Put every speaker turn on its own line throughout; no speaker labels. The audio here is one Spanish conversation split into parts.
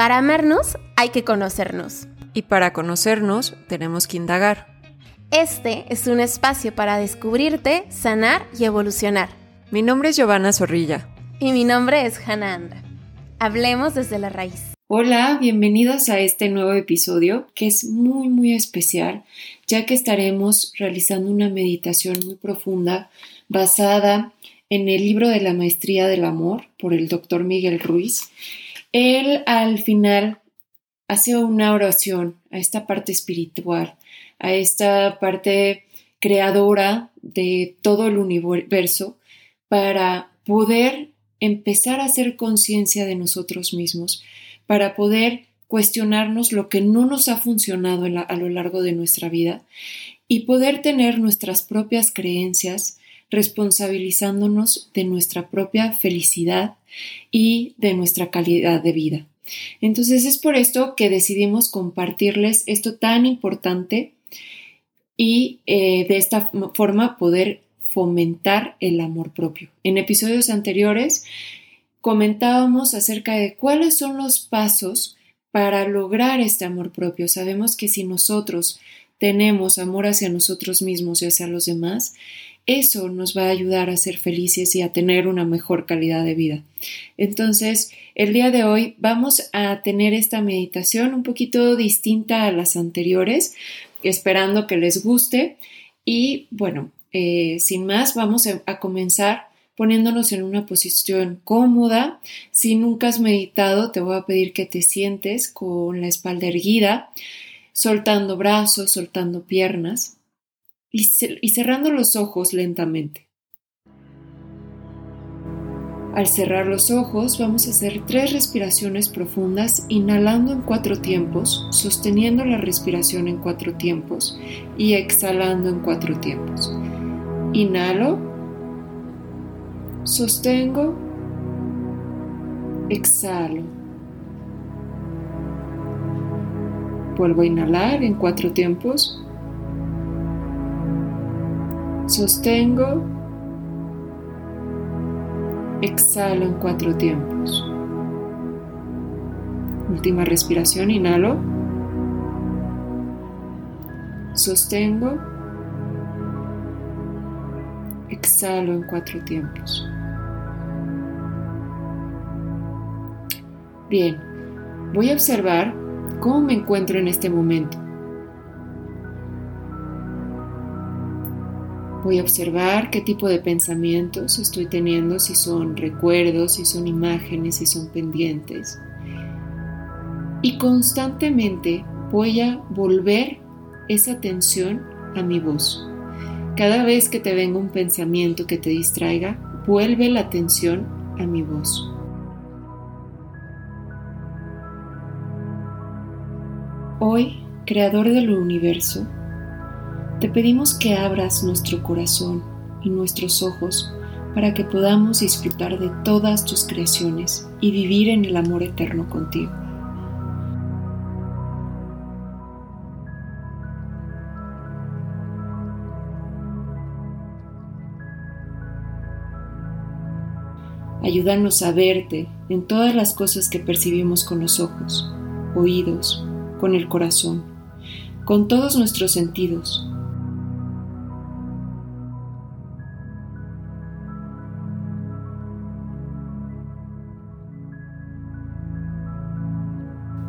Para amarnos hay que conocernos.
Y para conocernos tenemos que indagar.
Este es un espacio para descubrirte, sanar y evolucionar.
Mi nombre es Giovanna Zorrilla.
Y mi nombre es Hannah Andra. Hablemos desde la raíz.
Hola, bienvenidos a este nuevo episodio que es muy muy especial ya que estaremos realizando una meditación muy profunda basada en el libro de la maestría del amor por el doctor Miguel Ruiz. Él al final hace una oración a esta parte espiritual, a esta parte creadora de todo el universo para poder empezar a hacer conciencia de nosotros mismos, para poder cuestionarnos lo que no nos ha funcionado a lo largo de nuestra vida y poder tener nuestras propias creencias responsabilizándonos de nuestra propia felicidad y de nuestra calidad de vida. Entonces es por esto que decidimos compartirles esto tan importante y eh, de esta forma poder fomentar el amor propio. En episodios anteriores comentábamos acerca de cuáles son los pasos para lograr este amor propio. Sabemos que si nosotros tenemos amor hacia nosotros mismos y hacia los demás, eso nos va a ayudar a ser felices y a tener una mejor calidad de vida. Entonces, el día de hoy vamos a tener esta meditación un poquito distinta a las anteriores, esperando que les guste. Y bueno, eh, sin más, vamos a comenzar poniéndonos en una posición cómoda. Si nunca has meditado, te voy a pedir que te sientes con la espalda erguida, soltando brazos, soltando piernas y, cerrando los ojos lentamente. Al cerrar los ojos vamos a hacer tres respiraciones profundas, inhalando en cuatro tiempos, sosteniendo la respiración en cuatro tiempos y exhalando en cuatro tiempos. Inhalo Sostengo, exhalo. Vuelvo a inhalar en cuatro tiempos. Sostengo, exhalo en cuatro tiempos. Última respiración, inhalo. Sostengo. Exhalo en cuatro tiempos. Bien, voy a observar cómo me encuentro en este momento. Voy a observar qué tipo de pensamientos estoy teniendo, si son recuerdos, si son imágenes, si son pendientes. Y constantemente voy a volver esa atención a mi voz. Cada vez que te venga un pensamiento que te distraiga, vuelve la atención a mi voz. Hoy, Creador del universo, te pedimos que abras nuestro corazón y nuestros ojos para que podamos disfrutar de todas tus creaciones y vivir en el amor eterno contigo. Ayúdanos a verte en todas las cosas que percibimos con los ojos, oídos, con el corazón, con todos nuestros sentidos.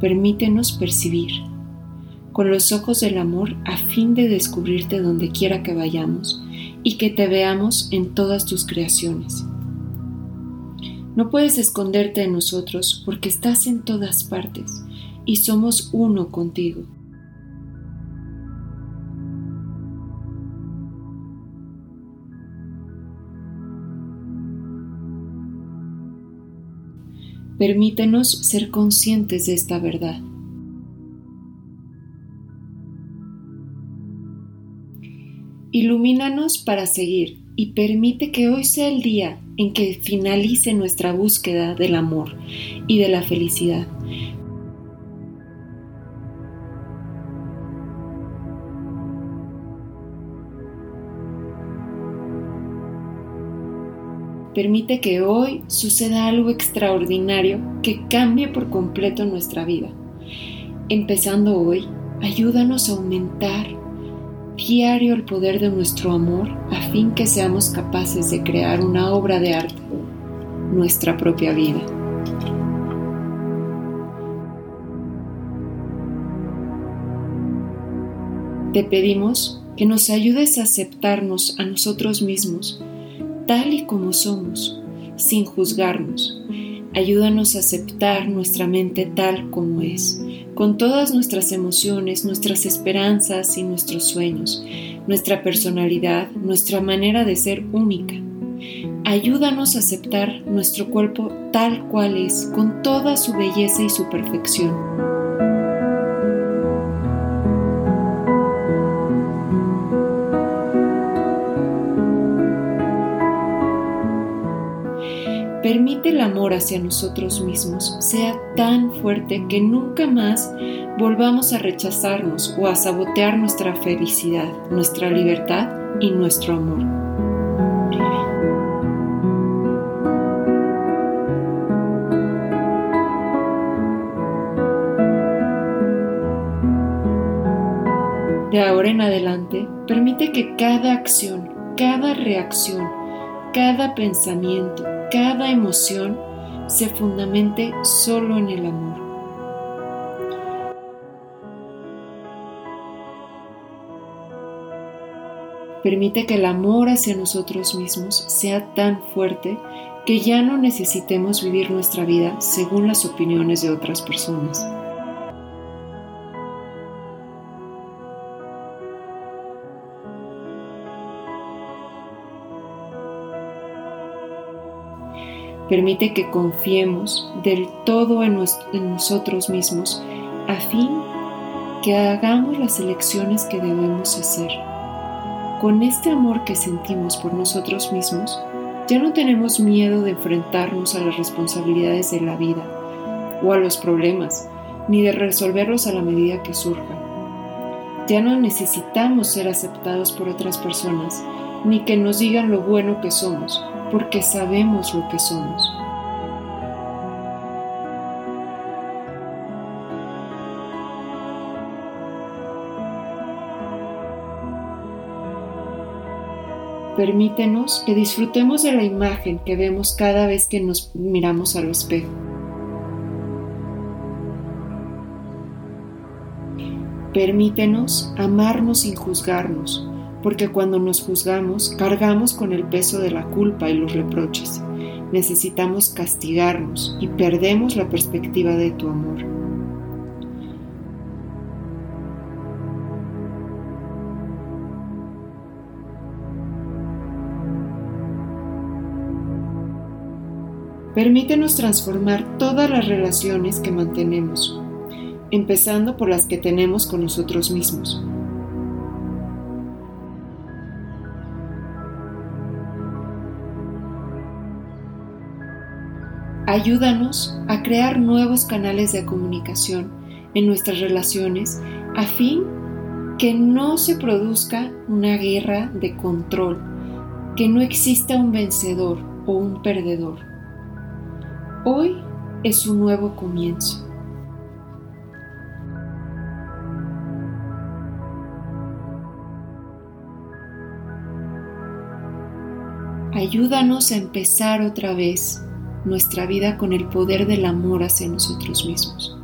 Permítenos percibir con los ojos del amor a fin de descubrirte donde quiera que vayamos y que te veamos en todas tus creaciones. No puedes esconderte de nosotros porque estás en todas partes y somos uno contigo. Permítenos ser conscientes de esta verdad. Ilumínanos para seguir y permite que hoy sea el día en que finalice nuestra búsqueda del amor y de la felicidad Permite que hoy suceda algo extraordinario que cambie por completo nuestra vida. Empezando hoy, ayúdanos a aumentar diario el poder de nuestro amor a fin que seamos capaces de crear una obra de arte, nuestra propia vida. Te pedimos que nos ayudes a aceptarnos a nosotros mismos tal y como somos, sin juzgarnos. Ayúdanos a aceptar nuestra mente tal como es, con todas nuestras emociones, nuestras esperanzas y nuestros sueños, nuestra personalidad, nuestra manera de ser única. Ayúdanos a aceptar nuestro cuerpo tal cual es, con toda su belleza y su perfección. El amor hacia nosotros mismos sea tan fuerte que nunca más volvamos a rechazarnos o a sabotear nuestra felicidad, nuestra libertad y nuestro amor. De ahora en adelante, permite que cada acción, cada reacción, cada pensamiento, cada emoción se fundamente solo en el amor. Permite que el amor hacia nosotros mismos sea tan fuerte que ya no necesitemos vivir nuestra vida según las opiniones de otras personas. Permite que confiemos del todo en, nosotros mismos a fin que hagamos las elecciones que debemos hacer. Con este amor que sentimos por nosotros mismos, ya no tenemos miedo de enfrentarnos a las responsabilidades de la vida o a los problemas, ni de resolverlos a la medida que surjan. Ya no necesitamos ser aceptados por otras personas, ni que nos digan lo bueno que somos, porque sabemos lo que somos. Permítenos que disfrutemos de la imagen que vemos cada vez que nos miramos al espejo. Permítenos amarnos sin juzgarnos, porque cuando nos juzgamos cargamos con el peso de la culpa y los reproches. Necesitamos castigarnos y perdemos la perspectiva de tu amor. Permítenos transformar todas las relaciones que mantenemos, empezando por las que tenemos con nosotros mismos. Ayúdanos a crear nuevos canales de comunicación en nuestras relaciones a fin que no se produzca una guerra de control, que no exista un vencedor o un perdedor. Hoy es un nuevo comienzo. Ayúdanos a empezar otra vez nuestra vida con el poder del amor hacia nosotros mismos.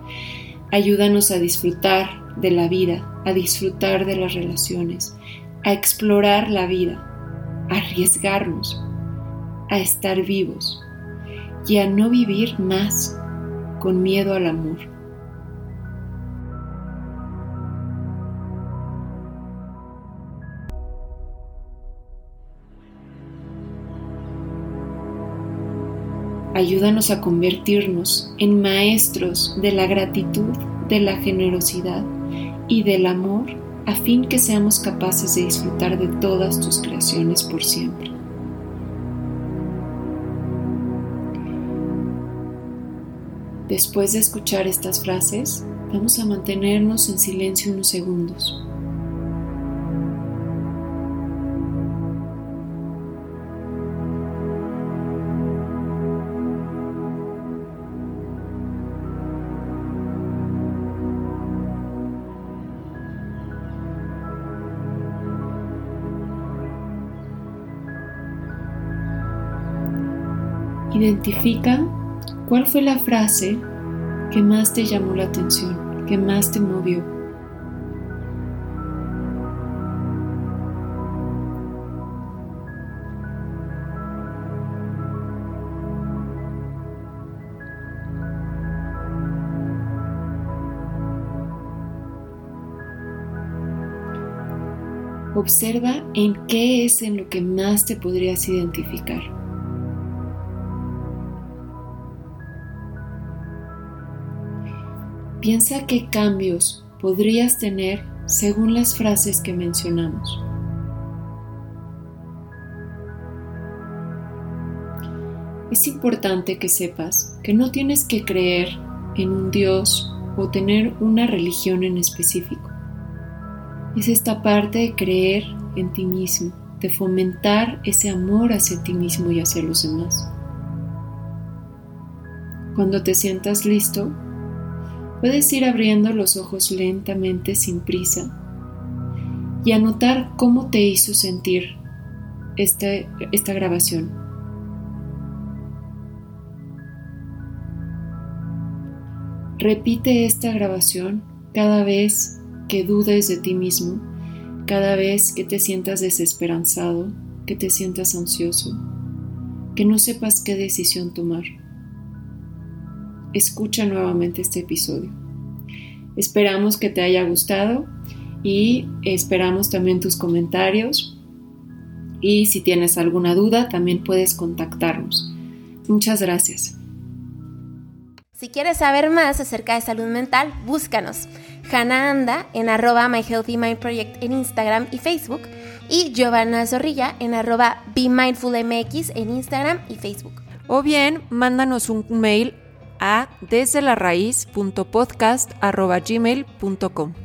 Ayúdanos a disfrutar de la vida, a disfrutar de las relaciones, a explorar la vida, a arriesgarnos, a estar vivos y a no vivir más con miedo al amor. Ayúdanos a convertirnos en maestros de la gratitud, de la generosidad y del amor a fin que seamos capaces de disfrutar de todas tus creaciones por siempre. Después de escuchar estas frases, vamos a mantenernos en silencio unos segundos. Identifica cuál fue la frase que más te llamó la atención, que más te movió. Observa en qué es en lo que más te podrías identificar. Piensa qué cambios podrías tener según las frases que mencionamos. Es importante que sepas que no tienes que creer en un Dios o tener una religión en específico es esta parte de creer en ti mismo, de fomentar ese amor hacia ti mismo y hacia los demás. Cuando te sientas listo, puedes ir abriendo los ojos lentamente sin prisa y anotar cómo te hizo sentir esta, esta grabación. Repite esta grabación cada vez que dudes de ti mismo cada vez que te sientas desesperanzado, que te sientas ansioso, que no sepas qué decisión tomar. Escucha nuevamente este episodio. Esperamos que te haya gustado y esperamos también tus comentarios. Y si tienes alguna duda, también puedes contactarnos. Muchas gracias.
Si quieres saber más acerca de salud mental, búscanos. Hannah Anda en arroba My Healthy Mind Project en Instagram y Facebook y Giovanna Zorrilla en arroba Be Mindful MX en Instagram y Facebook.
O bien, mándanos un mail a desde la raíz.podcast.gmail.com.